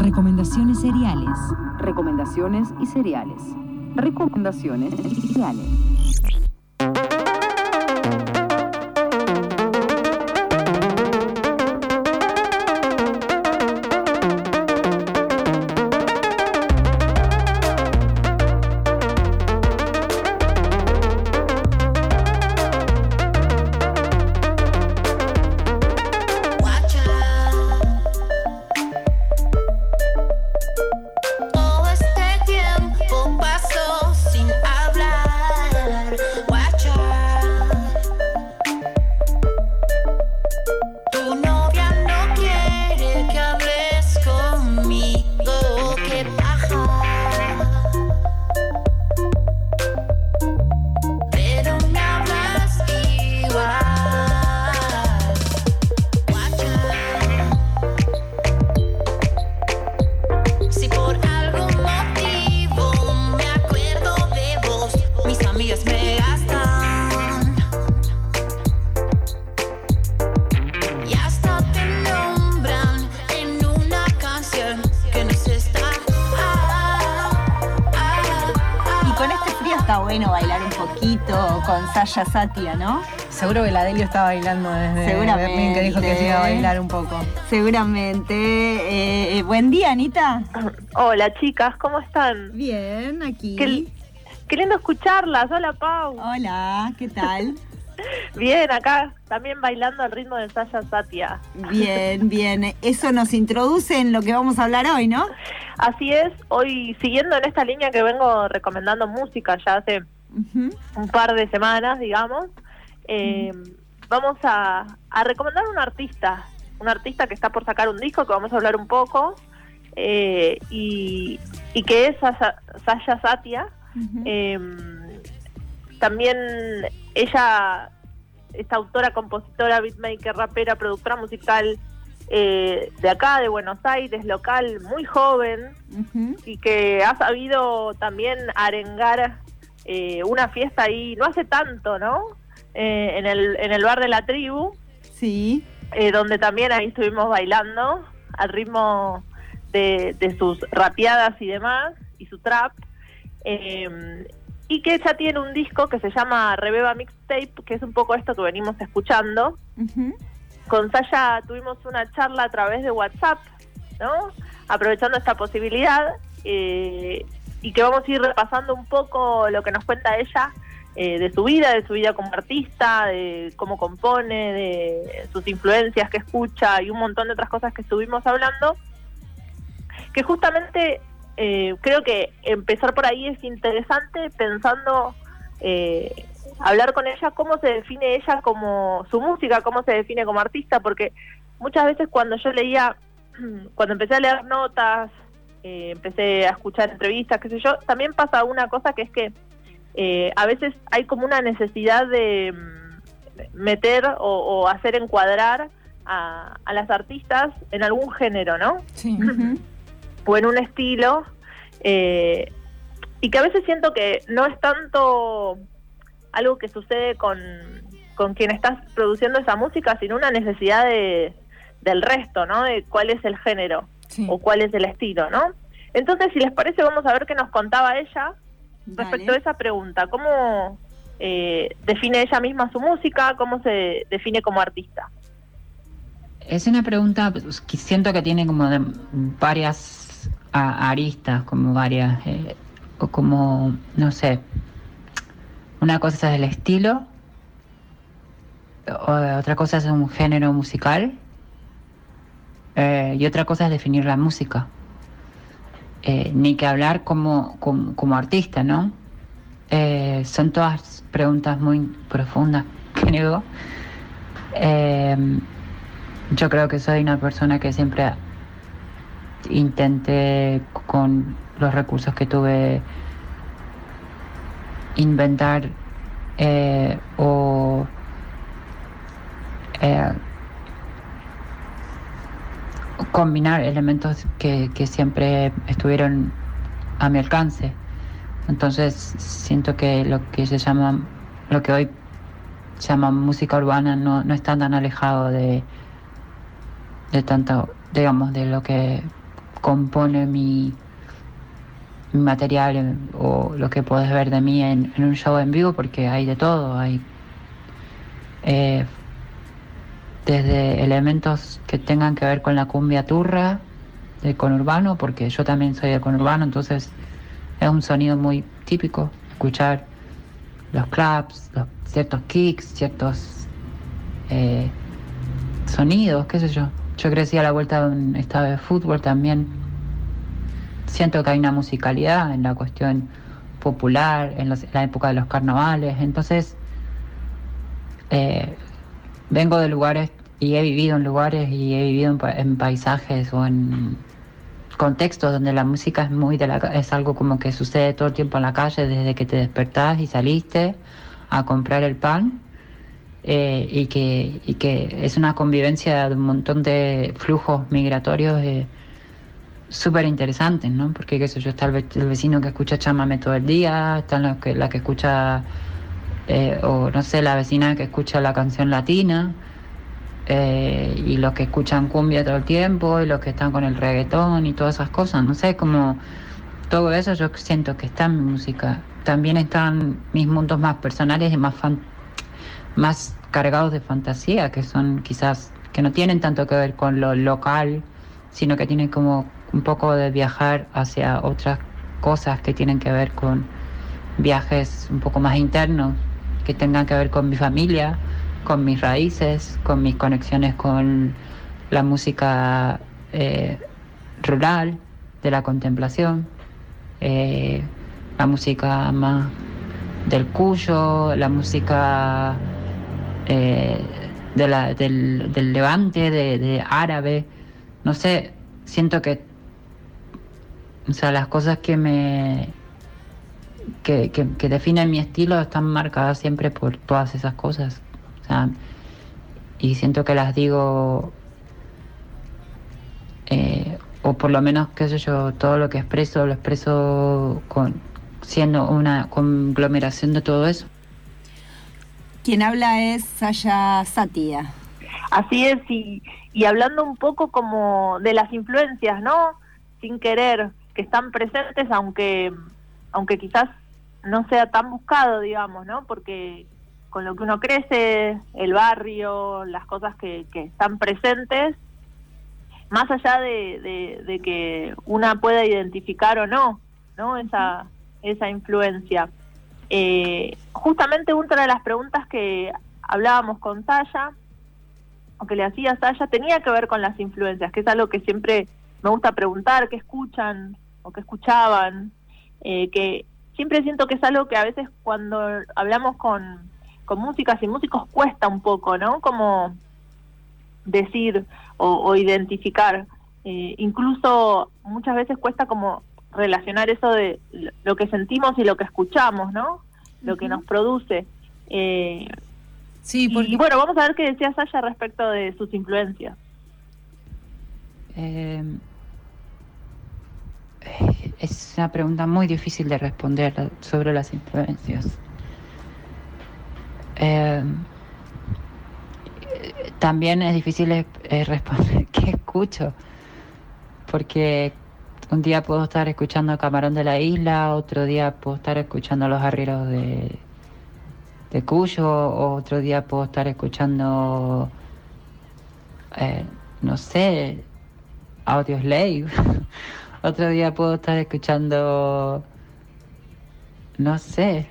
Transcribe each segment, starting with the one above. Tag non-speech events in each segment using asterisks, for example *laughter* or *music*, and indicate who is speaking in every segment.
Speaker 1: Recomendaciones seriales.
Speaker 2: Recomendaciones y cereales. Recomendaciones y cereales.
Speaker 3: Sasha Satia, ¿no?
Speaker 4: Seguro que la Delio está bailando desde
Speaker 3: Seguramente.
Speaker 4: Berlín, que dijo que se iba a bailar un poco.
Speaker 3: Seguramente. Eh, eh, buen día, Anita.
Speaker 5: Hola chicas, ¿cómo están?
Speaker 3: Bien, aquí.
Speaker 5: Qué, qué lindo escucharlas. Hola Pau.
Speaker 3: Hola, ¿qué tal? *laughs*
Speaker 5: Bien, acá también bailando al ritmo de Sasha Satia.
Speaker 3: Bien, bien. Eso nos introduce en lo que vamos a hablar hoy, ¿no?
Speaker 5: Así es, hoy siguiendo en esta línea que vengo recomendando música ya hace Un par de semanas, digamos, eh, vamos a, a recomendar un artista, un artista que está por sacar un disco que vamos a hablar un poco eh, y, y que es Sasha, Sasha Satia. Eh, también ella, esta autora, compositora, beatmaker, rapera, productora musical eh, de acá, de Buenos Aires, local, muy joven y que ha sabido también arengar eh, una fiesta ahí, no hace tanto, ¿no? Eh, en, el, en el bar de la tribu,
Speaker 3: Sí.
Speaker 5: eh, donde también ahí estuvimos bailando al ritmo de, de sus rapeadas y demás, y su trap. Eh, y que ella tiene un disco que se llama Rebeba Mixtape, que es un poco esto que venimos escuchando. Con Saya tuvimos una charla a través de WhatsApp, ¿no? Aprovechando esta posibilidad eh, y que vamos a ir repasando un poco lo que nos cuenta ella eh, de su vida, de su vida como artista, de cómo compone, de sus influencias que escucha y un montón de otras cosas que estuvimos hablando. Que justamente eh, creo que empezar por ahí es interesante pensando eh, hablar con ella cómo se define ella como su música, cómo se define como artista, porque muchas veces cuando yo leía, *clears throat* cuando empecé a leer notas, eh, empecé a escuchar entrevistas, qué sé yo, también pasa una cosa que es que eh, a veces hay como una necesidad de mm, meter o, o hacer encuadrar a, a las artistas en algún género, ¿no?
Speaker 4: Sí.
Speaker 5: O en un estilo eh, y que a veces siento que no es tanto algo que sucede con, con quien estás produciendo esa música, sino una necesidad de, del resto, ¿no? De cuál es el género
Speaker 4: Sí.
Speaker 5: o cuál es el estilo, ¿no? Entonces, si les parece, vamos a ver qué nos contaba ella respecto
Speaker 3: Dale.
Speaker 5: a esa pregunta. ¿Cómo eh, define ella misma su música? ¿Cómo se define como artista?
Speaker 6: Es una pregunta pues, que siento que tiene como de varias a- aristas, como varias, eh, o como, no sé, una cosa es el estilo, o otra cosa es un género musical, eh, y otra cosa es definir la música. Eh, ni que hablar como, como, artista, ¿no? Eh, son todas preguntas muy profundas, *laughs* creo. Eh, yo creo que soy una persona que siempre intenté con los recursos que tuve inventar o combinar elementos que, que siempre estuvieron a mi alcance. Entonces siento que lo que se llama, lo que hoy se llama música urbana no, no está tan alejado de, de tanto, digamos, de lo que compone mi, material o lo que puedes ver de mí en, en un show en vivo, porque hay de todo, hay eh, desde elementos que tengan que ver con la cumbia turra, de conurbano, porque yo también soy de conurbano, entonces es un sonido muy típico escuchar los claps, los, ciertos kicks, ciertos eh, sonidos, qué sé yo. Yo crecí a la vuelta de un estado de fútbol también. Siento que hay una musicalidad en la cuestión popular, en, los- la época de los carnavales. Entonces, eh, vengo de lugares y he vivido en lugares y he vivido en, en paisajes o en contextos donde la música es muy de la es algo como que sucede todo el tiempo en la calle desde que te despertás y saliste a comprar el pan eh, y que y que es una convivencia de un montón de flujos migratorios eh, súper interesantes, ¿no? Porque qué sé yo, está el, ve- el vecino que escucha chamame todo el día, está la que, la que escucha eh, o no sé, la vecina que escucha la canción latina eh, y los que escuchan cumbia todo el tiempo y los que están con el reggaetón y todas esas cosas, no sé, como todo eso yo siento que está en mi música. También están mis mundos más personales y más fan- más cargados de fantasía, que son quizás que no tienen tanto que ver con lo local, sino que tienen como un poco de viajar hacia otras cosas que tienen que ver con viajes un poco más internos, que tengan que ver con mi familia, con mis raíces, con mis conexiones con la música eh, rural, de la contemplación, eh, la música más del cuyo, la música eh, del, levante, de, árabe, no sé, siento que, o sea, las cosas que me, que definen mi estilo están marcadas siempre por todas esas cosas. O sea, y siento que las digo, eh, o por lo menos, qué sé yo, todo lo que expreso, lo expreso con, siendo una conglomeración de todo eso.
Speaker 3: Quien habla es Saya Satia.
Speaker 5: Así es, y, y hablando un poco como de las influencias, ¿no? Sin querer, que están presentes, aunque, aunque quizás no sea tan buscado, digamos, ¿no? Porque con lo que uno crece, el barrio, las cosas que, que están presentes, más allá de, de- que una pueda identificar o no, ¿no? Esa, esa influencia. Eh, justamente una de las preguntas que hablábamos con Saya, o que le hacía Saya, tenía que ver con las influencias, que es algo que siempre me gusta preguntar, qué escuchan o qué escuchaban, eh, que siempre siento que es algo que a veces cuando hablamos con, con músicas y músicos cuesta un poco, ¿no? Como decir o, o identificar. Eh, incluso muchas veces cuesta como relacionar eso de lo- que sentimos y lo que escuchamos, ¿no? Lo que nos produce. Eh,
Speaker 4: Sí,
Speaker 5: y,
Speaker 4: porque
Speaker 5: y bueno, vamos a ver qué decía Sasha respecto de sus influencias.
Speaker 6: Eh, es una pregunta muy difícil de responder sobre las influencias. Eh, también es difícil eh, responder *laughs* qué escucho, porque un día puedo estar escuchando Camarón de la Isla, otro día puedo estar escuchando Los Arrieros de, de Cuyo, otro día puedo estar escuchando, eh, no sé, Audio Slave. *laughs* Otro día puedo estar escuchando, no sé,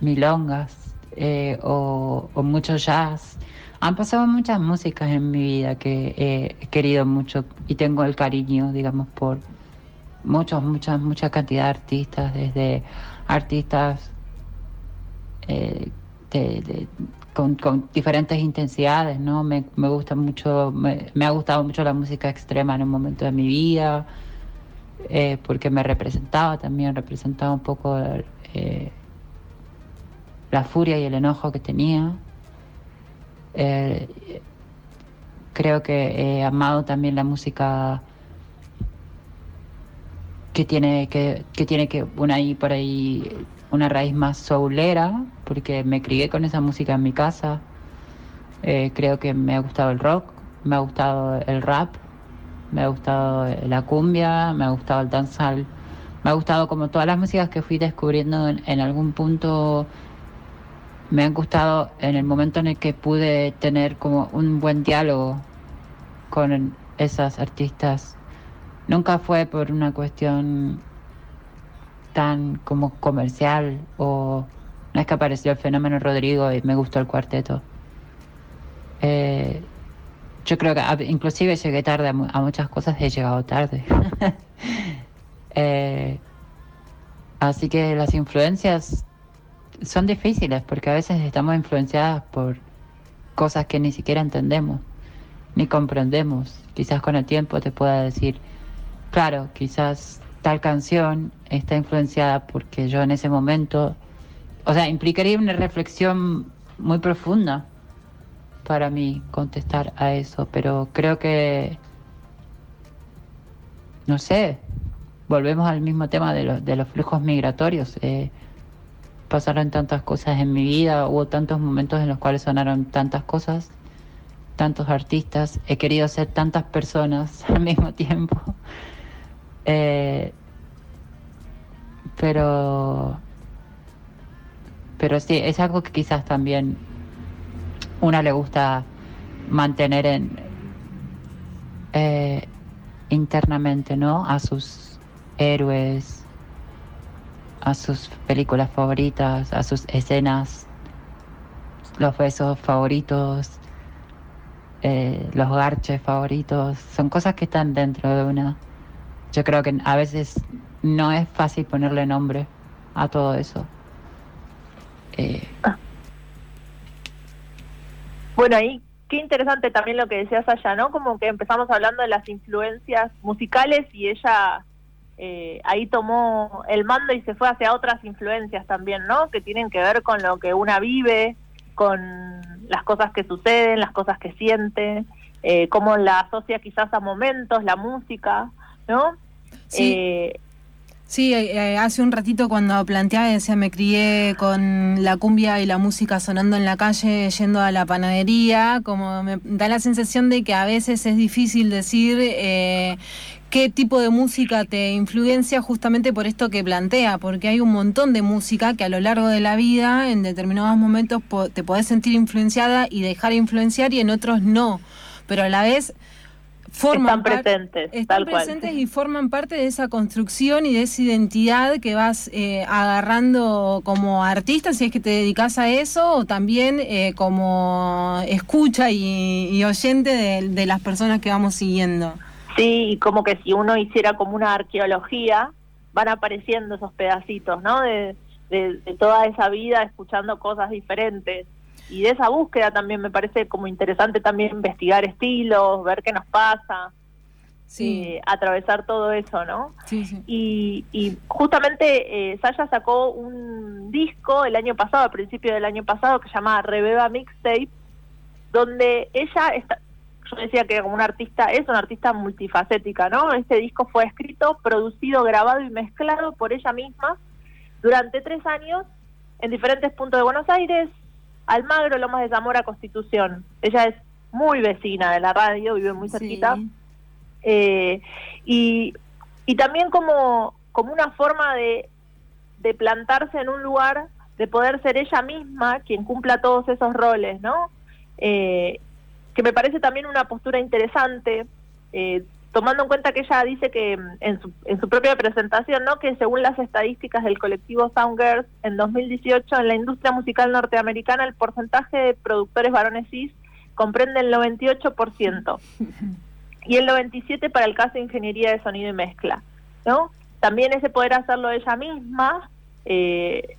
Speaker 6: milongas eh, o, mucho jazz. Han pasado muchas músicas en mi vida que he querido mucho y tengo el cariño, digamos, por muchos, muchas, mucha cantidad de artistas, desde artistas eh, con, diferentes intensidades, ¿no? Me, me gusta mucho, me, me ha gustado mucho la música extrema en un momento de mi vida, eh, porque me representaba también, representaba un poco eh, la furia y el enojo que tenía. Eh, creo que he amado también la música que tiene que, que tiene que una por ahí una raíz más soulera, porque me crié con esa música en mi casa. Eh, creo que me ha gustado el rock, me ha gustado el rap, Me ha gustado la cumbia, me ha gustado el danzal, me ha gustado como todas las músicas que fui descubriendo en, en algún punto. Me han gustado en el momento en el que pude tener como un buen diálogo con esas artistas. Nunca fue por una cuestión tan como comercial o no es que apareció el fenómeno Rodrigo y me gustó el cuarteto. Eh, yo creo que inclusive llegué tarde a, a muchas cosas, he llegado tarde. *laughs* Eh, así que las influencias son difíciles porque a veces estamos influenciadas por cosas que ni siquiera entendemos ni comprendemos. Quizás con el tiempo te pueda decir, claro, quizás tal canción está influenciada porque yo en ese momento, o sea, implicaría una reflexión muy profunda para mí contestar a eso, pero creo que, no sé, volvemos al mismo tema de, los de los flujos migratorios. eh, pasaron tantas cosas en mi vida, hubo tantos momentos en los cuales sonaron tantas cosas, tantos artistas, he querido ser tantas personas *laughs* al mismo tiempo. Eh, pero, pero sí, es algo que quizás también una le gusta mantener en eh, internamente, ¿no? A sus héroes, a sus películas favoritas, a sus escenas, los besos favoritos, eh, los garches favoritos, son cosas que están dentro de una. Yo creo que a veces no es fácil ponerle nombre a todo eso. Eh,
Speaker 5: Bueno, ahí qué interesante también lo que decías allá, ¿no? Como que empezamos hablando de las influencias musicales y ella eh, ahí tomó el mando y se fue hacia otras influencias también, ¿no? Que tienen que ver con lo que una vive, con las cosas que suceden, las cosas que siente, eh, cómo la asocia quizás a momentos, la música, ¿no?
Speaker 4: Sí.
Speaker 5: Eh,
Speaker 4: Sí, eh, hace un ratito cuando planteaba, decía, me crié con la cumbia y la música sonando en la calle, yendo a la panadería, como me da la sensación de que a veces es difícil decir eh, qué tipo de música te influencia justamente por esto que plantea, porque hay un montón de música que a lo largo de la vida, en determinados momentos, te podés sentir influenciada y dejar influenciar y en otros no, pero a la vez... Forman
Speaker 5: están presentes,
Speaker 4: están
Speaker 5: tal cual.
Speaker 4: presentes y forman parte de esa construcción y de esa identidad que vas eh, agarrando como artista, si es que te dedicas a eso, o también eh, como escucha y, y oyente de, de las personas que vamos siguiendo.
Speaker 5: Sí, y como que si uno hiciera como una arqueología, van apareciendo esos pedacitos, ¿no? De, de, de toda esa vida escuchando cosas diferentes. Y de esa búsqueda también me parece como interesante también investigar estilos, ver qué nos pasa, eh, atravesar todo eso, ¿no?
Speaker 4: sí, sí.
Speaker 5: Y, y justamente eh, Saya sacó un disco el año pasado, a principio del año pasado, que se llama Rebeba Mixtape, donde ella está, yo decía que como una artista, es una artista multifacética, ¿no? Este disco fue escrito, producido, grabado y mezclado por ella misma durante tres años en diferentes puntos de Buenos Aires, Almagro, Lomas de Zamora, Constitución. Ella es muy vecina de la radio, vive muy cerquita.
Speaker 4: Sí.
Speaker 5: Eh, y, y también como, como una forma de, de plantarse en un lugar, de poder ser ella misma quien cumpla todos esos roles, ¿no? Eh, que me parece también una postura interesante, eh, tomando en cuenta que ella dice que mm, en su, en su propia presentación, ¿no? Que según las estadísticas del colectivo Soundgirls, en 2018 en la industria musical norteamericana el porcentaje de productores varones cis comprende el 98% *laughs* y el 97 para el caso de ingeniería de sonido y mezcla, ¿no? También ese poder hacerlo ella misma eh,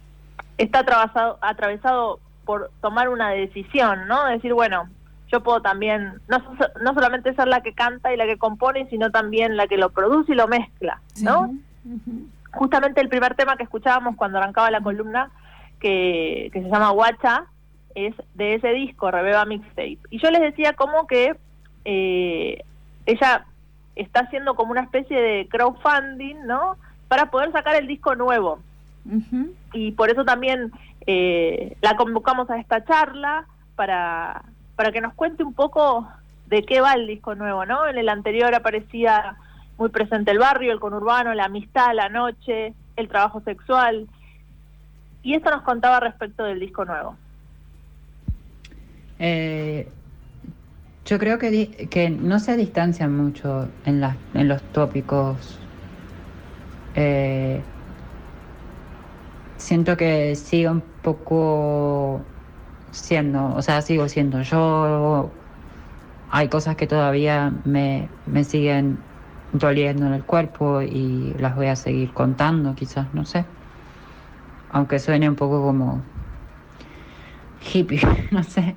Speaker 5: está atravesado, atravesado por tomar una decisión, ¿no? Decir, bueno, yo puedo también, no, no solamente ser la que canta y la que compone, sino también la que lo produce y lo mezcla, ¿no? Justamente el primer tema que escuchábamos cuando arrancaba la columna, que, que se llama Guacha, es de ese disco, Rebeba Mixtape. Y yo les decía como que eh, ella está haciendo como una especie de crowdfunding, ¿no? Para poder sacar el disco nuevo. Y por eso también eh, la convocamos a esta charla para, para que nos cuente un poco de qué va el disco nuevo, ¿no? En el anterior aparecía muy presente el barrio, el conurbano, la amistad, la noche, el trabajo sexual. Y esto nos contaba respecto del disco nuevo.
Speaker 6: Eh, yo creo que, que no se distancian mucho en, los tópicos. Eh, siento que sigo un poco siendo, o sea, sigo siendo yo. Hay cosas que todavía me, me siguen doliendo en el cuerpo y las voy a seguir contando, quizás, no sé. Aunque suene un poco como hippie, *laughs* no sé.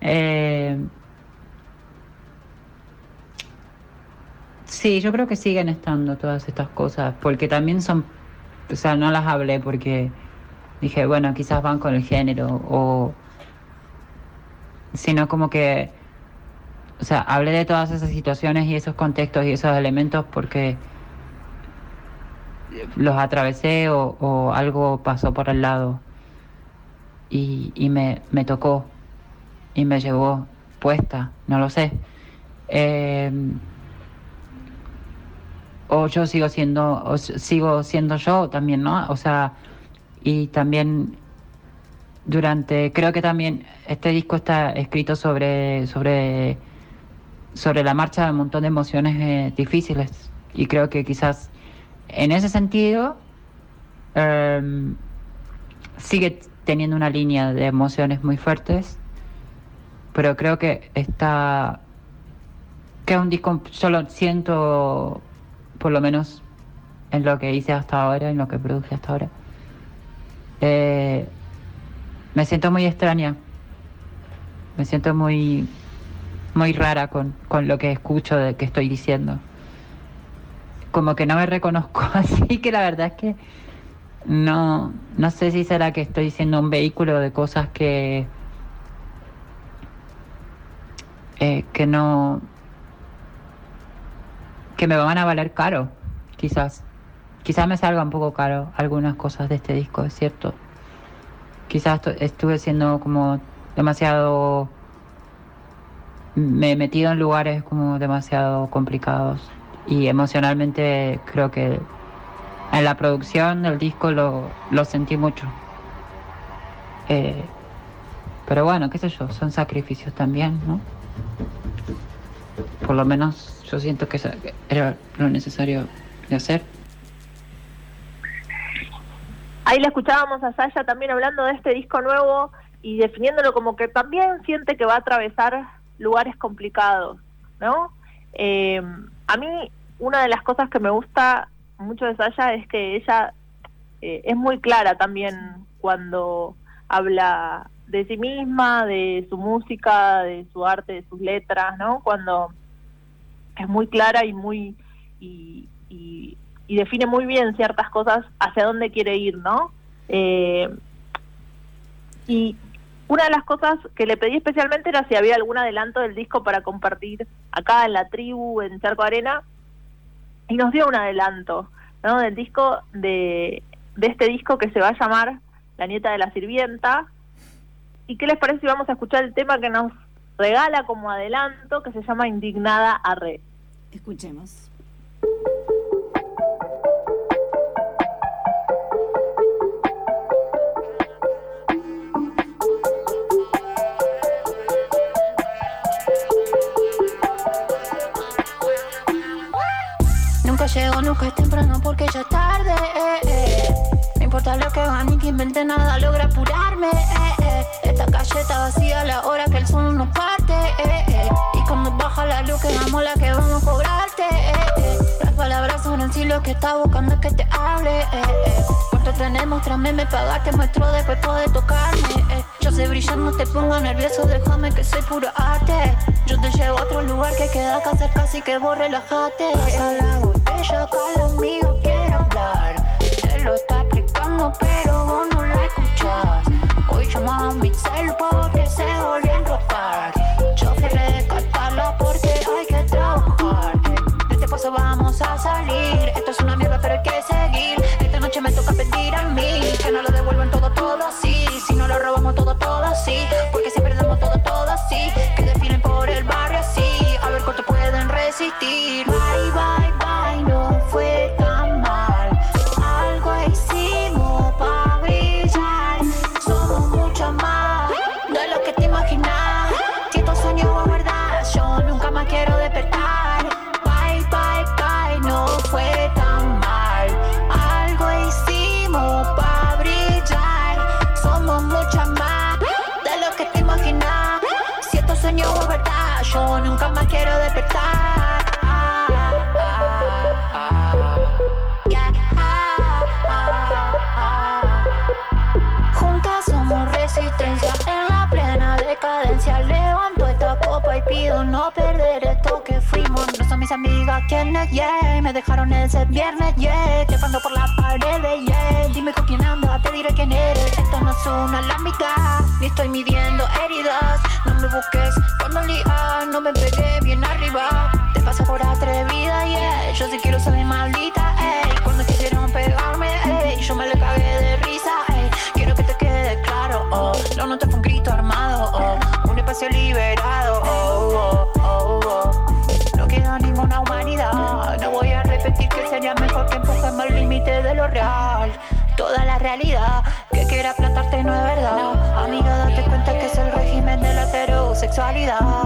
Speaker 6: Eh, sí, yo creo que siguen estando todas estas cosas, porque también son, o sea, no las hablé porque dije, bueno, quizás van con el género, o, sino como que, o sea, hablé de todas esas situaciones y esos contextos y esos elementos porque los atravesé o, o algo pasó por el lado y, y me, me tocó y me llevó puesta, no lo sé. Eh, o yo sigo siendo, o sigo siendo yo también, ¿no? O sea, y también durante, creo que también este disco está escrito sobre, sobre, sobre la marcha de un montón de emociones eh, difíciles. Y creo que quizás en ese sentido em, sigue teniendo una línea de emociones muy fuertes, pero creo que está que es un disco, yo lo siento por lo menos en lo que hice hasta ahora, en lo que produje hasta ahora. Eh, me siento muy extraña, me siento muy muy rara con, con lo que escucho de que estoy diciendo. Como que no me reconozco, *laughs* así que la verdad es que no, no sé si será que estoy siendo un vehículo de cosas que, eh, que no, que me van a valer caro, quizás. Quizás me salga un poco caro algunas cosas de este disco, es cierto. Quizás estu- estuve siendo como demasiado... Me he metido en lugares como demasiado complicados y emocionalmente creo que en la producción del disco lo, lo sentí mucho. Eh, pero bueno, qué sé yo, son sacrificios también, ¿no? Por lo menos yo siento que era lo necesario de hacer.
Speaker 5: Ahí la escuchábamos a Saya también hablando de este disco nuevo y definiéndolo como que también siente que va a atravesar lugares complicados, ¿no? Eh, a mí una de las cosas que me gusta mucho de Saya es que ella eh, es muy clara también cuando habla de sí misma, de su música, de su arte, de sus letras, ¿no? Cuando es muy clara y muy y, y- y define muy bien ciertas cosas hacia dónde quiere ir, ¿no? Eh, y una de las cosas que le pedí especialmente era si había algún adelanto del disco para compartir acá en la tribu, en Charco Arena, y nos dio un adelanto, ¿no? Del disco, de, de este disco que se va a llamar La nieta de la sirvienta. ¿Y qué les parece si vamos a escuchar el tema que nos regala como adelanto, que se llama Indignada a Re?
Speaker 1: Escuchemos.
Speaker 7: Llego, nunca es temprano porque ya es tarde. eh, eh. No importa lo que haga ni que invente nada, logra apurarme. eh, eh. Esta calle está vacía a la hora que el sol nos parte. eh. Y cuando baja la luz, que damos la que vamos a cobrarte. Las palabras son el cielo que está buscando que te hable. ¿Cuánto tenemos? Tráeme, me pagaste, muestro después poder tocarme. Yo sé brillar, no te pongo nervioso, déjame que soy puro arte. Yo te llevo a otro lugar que queda acá cerca, así que vos relájate. Pasa la botella, acá lo mío quiere hablar. Se lo está explicando, pero vos no la escuchás. Hoy llama a mi cel No son mis amigas quienes, yeah. Me dejaron ese viernes, yeah. Trepando por la pared, yeah. Dime con quién anda, te diré quién eres. Esto no es una lámica, ni estoy midiendo heridas. No me busques cuando lias, no me pegué bien arriba. Te paso por atrevida, yeah. Yo sí quiero ser maldita, vida.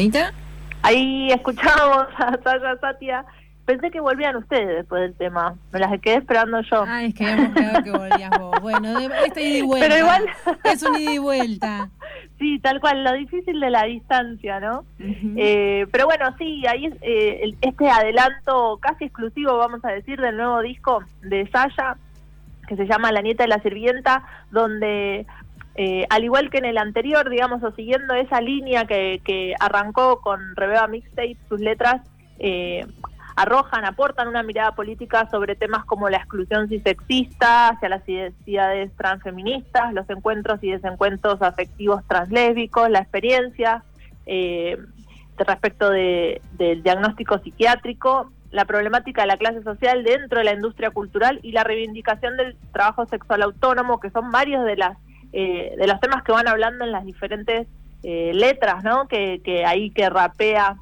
Speaker 4: ¿Anita?
Speaker 5: Ahí escuchábamos a Sasha Satia. Pensé que volvían ustedes después del tema. Me las quedé esperando yo.
Speaker 4: Ah, es que habíamos quedado que volvías vos. Bueno, de- esta ida y vuelta.
Speaker 5: Pero igual-
Speaker 4: Es un ida y vuelta. *laughs*
Speaker 5: Sí, tal cual, lo difícil de la distancia, ¿no? Eh, pero bueno, sí, ahí es, eh, este adelanto casi exclusivo, vamos a decir, del nuevo disco de Sasha, que se llama La nieta de la sirvienta, donde eh, al igual que en el anterior, digamos, o siguiendo esa línea que, que arrancó con Rebeba Mixtape, sus letras eh, arrojan, aportan una mirada política sobre temas como la exclusión cisexista, hacia las identidades transfeministas, los encuentros y desencuentros afectivos translésbicos, la experiencia eh, respecto de- del diagnóstico psiquiátrico, la problemática de la clase social dentro de la industria cultural y la reivindicación del trabajo sexual autónomo, que son varios de las eh, de los temas que van hablando en las diferentes eh, letras, ¿no? Que, que ahí que rapea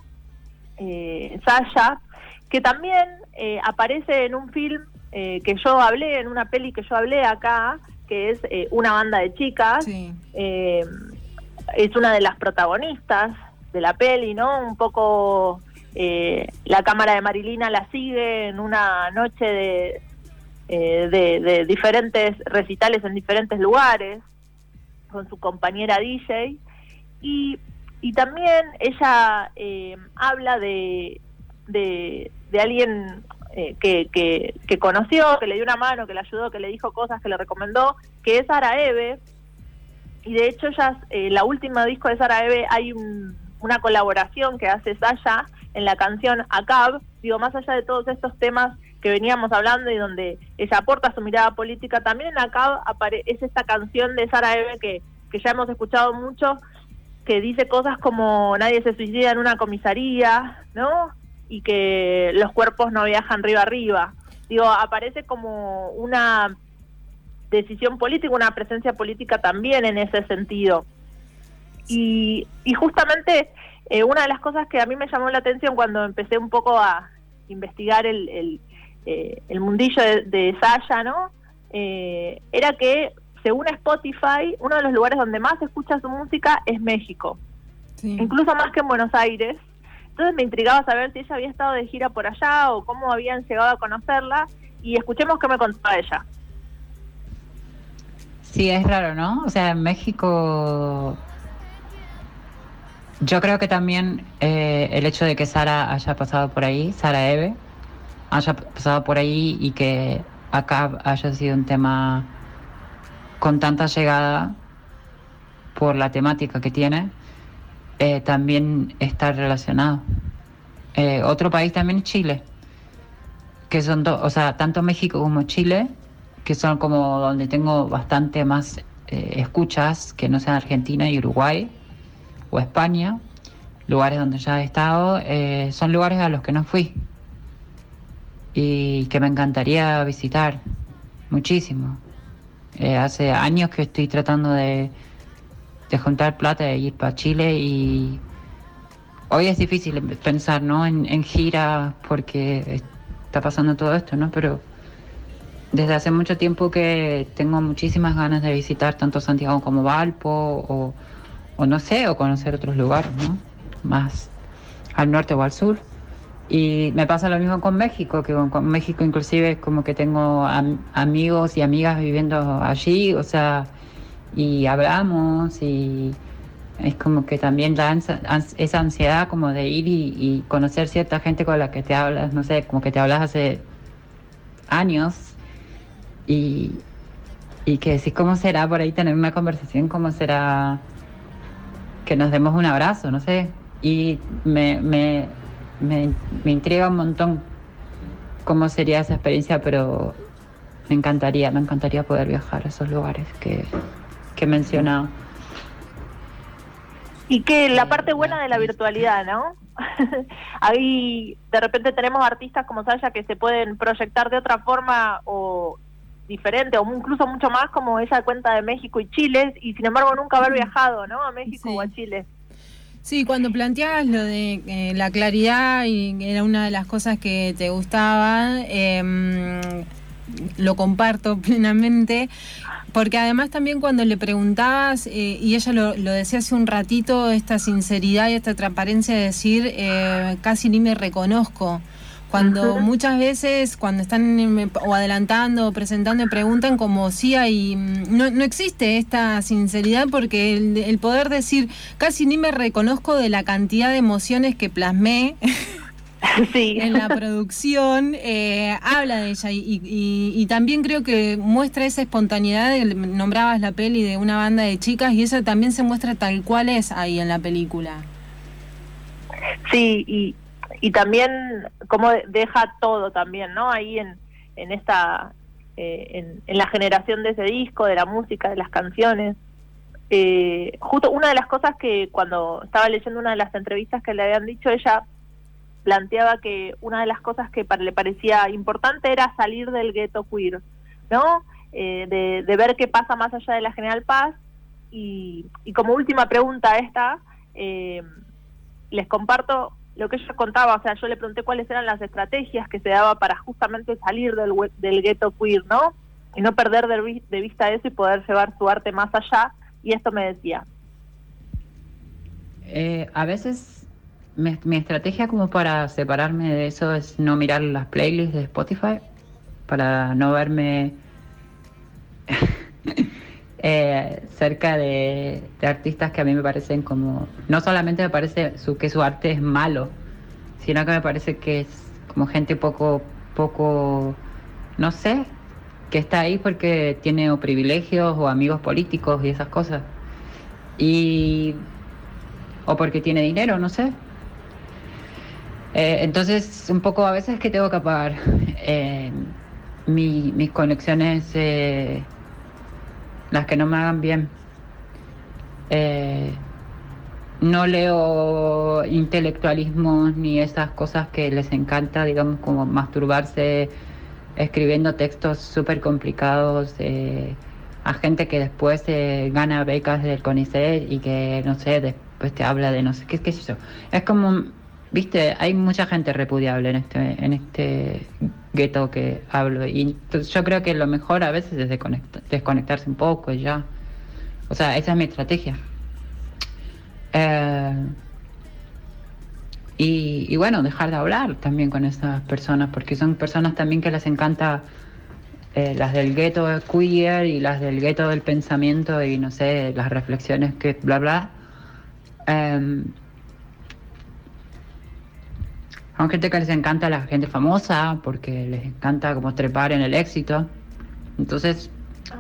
Speaker 5: eh, Sasha, que también eh, aparece en un film eh, que yo hablé, en una peli que yo hablé acá, que es eh, Una banda de chicas.
Speaker 4: Sí.
Speaker 5: Eh, es una de las protagonistas de la peli, ¿no? Un poco eh, la cámara de Marilina la sigue en una noche de, eh, de, de diferentes recitales en diferentes lugares con su compañera DJ y, y también ella eh, habla de, de, de alguien eh, que, que, que conoció, que le dio una mano, que le ayudó, que le dijo cosas, que le recomendó, que es Sara Eve, y de hecho ya eh, la última disco de Sara Eve hay un- una colaboración que hace Sasha en la canción Acab, digo, más allá de todos estos temas que veníamos hablando y donde ella aporta su mirada política, también en Acab apare- es esta canción de Sara Eve que, que ya hemos escuchado mucho, que dice cosas como nadie se suicida en una comisaría, ¿no? Y que los cuerpos no viajan río arriba. Digo, aparece como una decisión política, una presencia política también en ese sentido. Y, y justamente eh, una de las cosas que a mí me llamó la atención cuando empecé un poco a investigar el, el, eh, el mundillo de, de Sasha, ¿no? Eh, era que, según Spotify, uno de los lugares donde más se escucha su música es México,
Speaker 4: Sí.
Speaker 5: incluso más que en Buenos Aires. Entonces me intrigaba saber si ella había estado de gira por allá o cómo habían llegado a conocerla. Y escuchemos qué me contaba ella.
Speaker 6: Sí, es raro, ¿no? O sea, en México yo creo que también eh, el hecho de que Sara haya pasado por ahí, Sara Eve, haya pasado por ahí y que acá haya sido un tema con tanta llegada por la temática que tiene, eh, también está relacionado. Eh, otro país también es Chile, que son dos, o sea, tanto México como Chile, que son como donde tengo bastante más eh, escuchas, que no sean Argentina y Uruguay o España, lugares donde ya he estado, son lugares a los que no fui y que me encantaría visitar muchísimo. Eh, hace años que estoy tratando de, de juntar plata e ir para Chile y hoy es difícil pensar ¿no? en, en gira porque está pasando todo esto, ¿no? Pero desde hace mucho tiempo que tengo muchísimas ganas de visitar tanto Santiago como Valpo o, no sé, o conocer otros lugares, ¿no? Más al norte o al sur. Y me pasa lo mismo con México, que con, México inclusive es como que tengo amigos y amigas viviendo allí, o sea, y hablamos y es como que también da esa ansiedad como de ir y, conocer cierta gente con la que te hablas, no sé, como que te hablas hace años y, y que decís cómo será por ahí tener una conversación, cómo será que nos demos un abrazo, no sé. Y me, me, intriga un montón cómo sería esa experiencia, pero me encantaría, me encantaría poder viajar a esos lugares que, que he mencionado.
Speaker 5: Y que la parte buena de la virtualidad, ¿no? *laughs* Ahí de repente tenemos artistas como Saya que se pueden proyectar de otra forma o diferente o incluso mucho más como ella cuenta de México y Chile y sin embargo nunca haber viajado ¿no? a México o a Chile.
Speaker 4: Sí, cuando planteabas lo de eh, la claridad y era una de las cosas que te gustaba, em, lo comparto *laughs* plenamente, porque además también cuando le preguntabas, eh, y ella lo, lo, decía hace un ratito, esta sinceridad y esta transparencia de decir, eh, casi ni me reconozco. Cuando muchas veces, cuando están o adelantando o presentando, me preguntan como si hay. No, no existe esta sinceridad porque el, poder decir, casi ni me reconozco de la cantidad de emociones que plasmé. *laughs* en la producción eh, habla de ella y, y, también creo que muestra esa espontaneidad nombrabas la peli de una banda de chicas y eso también se muestra tal cual es ahí en la película
Speaker 5: sí y, y también cómo deja todo también, ¿no? Ahí en, en esta, eh, en, la generación de ese disco, de la música, de las canciones. Eh, justo una de las cosas que cuando estaba leyendo una de las entrevistas que le habían dicho, ella planteaba que una de las cosas que le parecía importante era salir del gueto queer, ¿no? Eh, de, de, ver qué pasa más allá de la General Paz. Y, y como última pregunta esta, les comparto lo que ella contaba, o sea, yo le pregunté cuáles eran las estrategias que se daba para justamente salir del, del gueto queer, ¿no? Y no perder de, vista eso y poder llevar su arte más allá. Y esto me decía.
Speaker 6: Eh, a veces mi, estrategia como para separarme de eso es no mirar las playlists de Spotify, para no verme *laughs* eh, cerca de, artistas que a mí me parecen como, no solamente me parece su, que su arte es malo, sino que me parece que es como gente poco, poco, no sé, que está ahí porque tiene o privilegios o amigos políticos y esas cosas. Y, o porque tiene dinero, no sé. Eh, entonces, un poco a veces que tengo que apagar eh, mis conexiones. Las que no me hagan bien. Eh, no leo intelectualismos ni esas cosas que les encanta, digamos, como masturbarse escribiendo textos súper complicados eh, a gente que después eh, gana becas del CONICET y que, no sé, después te habla de no sé qué, qué sé yo. Es como viste, hay mucha gente repudiable en este, en este gueto que hablo. Y yo creo que lo mejor a veces es desconectarse un poco y ya. O sea, esa es mi estrategia. Eh, y, bueno, dejar de hablar también con esas personas, porque son personas también que les encanta eh, las del gueto queer y las del gueto del pensamiento y no sé, las reflexiones que bla bla. Eh, son gente que les encanta la gente famosa porque les encanta como trepar en el éxito. Entonces,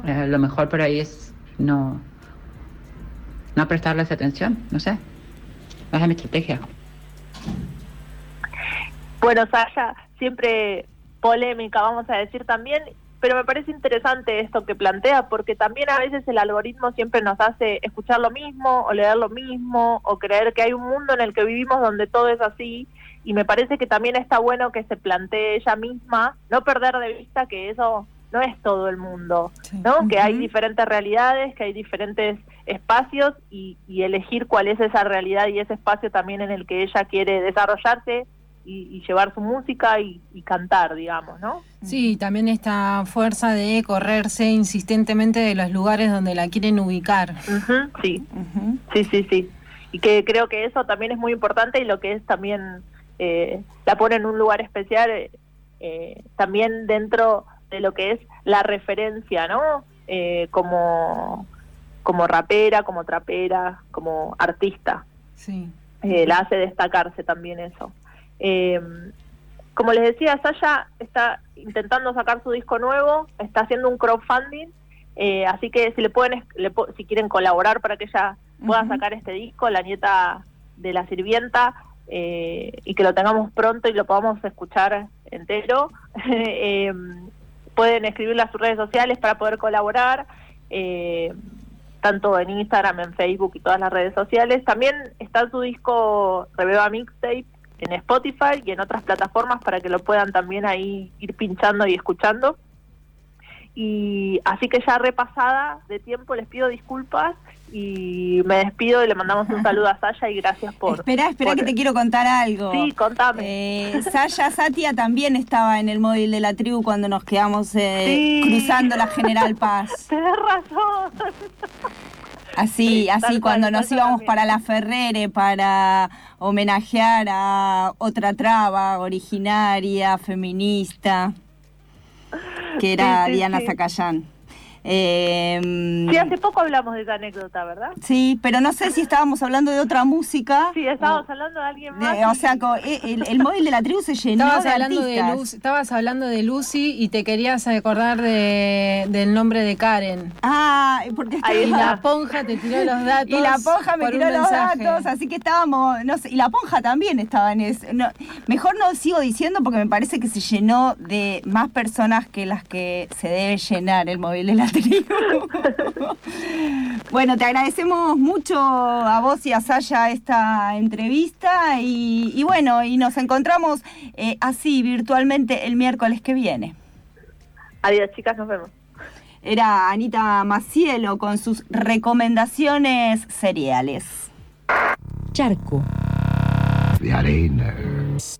Speaker 6: eh, lo mejor por ahí es no, no prestarles atención, no sé. Esa es mi estrategia.
Speaker 5: Bueno, Sasha, siempre polémica, vamos a decir también, pero me parece interesante esto que plantea, porque también a veces el algoritmo siempre nos hace escuchar lo mismo, o leer lo mismo, o creer que hay un mundo en el que vivimos donde todo es así, y me parece que también está bueno que se plantee ella misma, no perder de vista que eso no es todo el mundo, ¿no? Que hay diferentes realidades, que hay diferentes espacios y, y elegir cuál es esa realidad y ese espacio también en el que ella quiere desarrollarse y, llevar su música y, cantar, digamos, ¿no?
Speaker 4: Sí, también esta fuerza de correrse insistentemente de los lugares donde la quieren ubicar.
Speaker 5: sí, sí, sí, sí. Y que creo que eso también es muy importante y lo que es también, eh, la pone en un lugar especial, eh, también dentro de lo que es la referencia, ¿no? Eh, como, como rapera, como trapera, como artista.
Speaker 4: Sí.
Speaker 5: la hace destacarse también eso. Eh, como les decía, Saya está intentando sacar su disco nuevo, está haciendo un crowdfunding, eh, así que si le pueden, si quieren colaborar para que ella pueda sacar este disco, la nieta de la sirvienta, eh, y que lo tengamos pronto y lo podamos escuchar entero, *laughs* eh, pueden escribirle a sus redes sociales para poder colaborar, tanto en Instagram, en Facebook y todas las redes sociales. También está su disco Rebeba Mixtape, en Spotify y en otras plataformas para que lo puedan también ahí ir pinchando y escuchando. Y así que ya repasada de tiempo les pido disculpas y me despido y le mandamos un saludo a Saya y gracias por...
Speaker 3: Espera, espera que te quiero contar algo.
Speaker 5: Sí, contame.
Speaker 3: Eh, Saya Satia también estaba en el móvil de la tribu cuando nos quedamos eh, cruzando la General Paz. *laughs*
Speaker 5: Tenés razón.
Speaker 3: Así, así cuando nos íbamos para la Ferrere para homenajear a otra traba originaria, feminista, que era Diana Zacayán.
Speaker 5: Eh, sí, hace poco hablamos de esa anécdota, ¿verdad?
Speaker 3: Sí, pero no sé si estábamos hablando de otra música.
Speaker 5: Sí, estábamos hablando de alguien más.
Speaker 3: o sea, eh, el, móvil de la tribu se llenó
Speaker 4: estabas
Speaker 3: de
Speaker 4: hablando
Speaker 3: artistas.
Speaker 4: De estabas hablando de Lucy y te querías acordar de, del nombre de Karen.
Speaker 3: Ah, porque
Speaker 4: y la ponja te tiró los datos.
Speaker 3: Y la ponja me tiró los datos, así que estábamos, no sé, y la ponja también estaba en eso. mejor no sigo diciendo porque me parece que se llenó de más personas que las que se debe llenar el móvil de la bueno, te agradecemos mucho a vos y a Saya esta entrevista y, bueno, y nos encontramos eh, así virtualmente el miércoles que viene.
Speaker 5: Adiós, chicas, nos vemos.
Speaker 3: Era Anita Macielo con sus recomendaciones seriales.
Speaker 1: Charco. De arena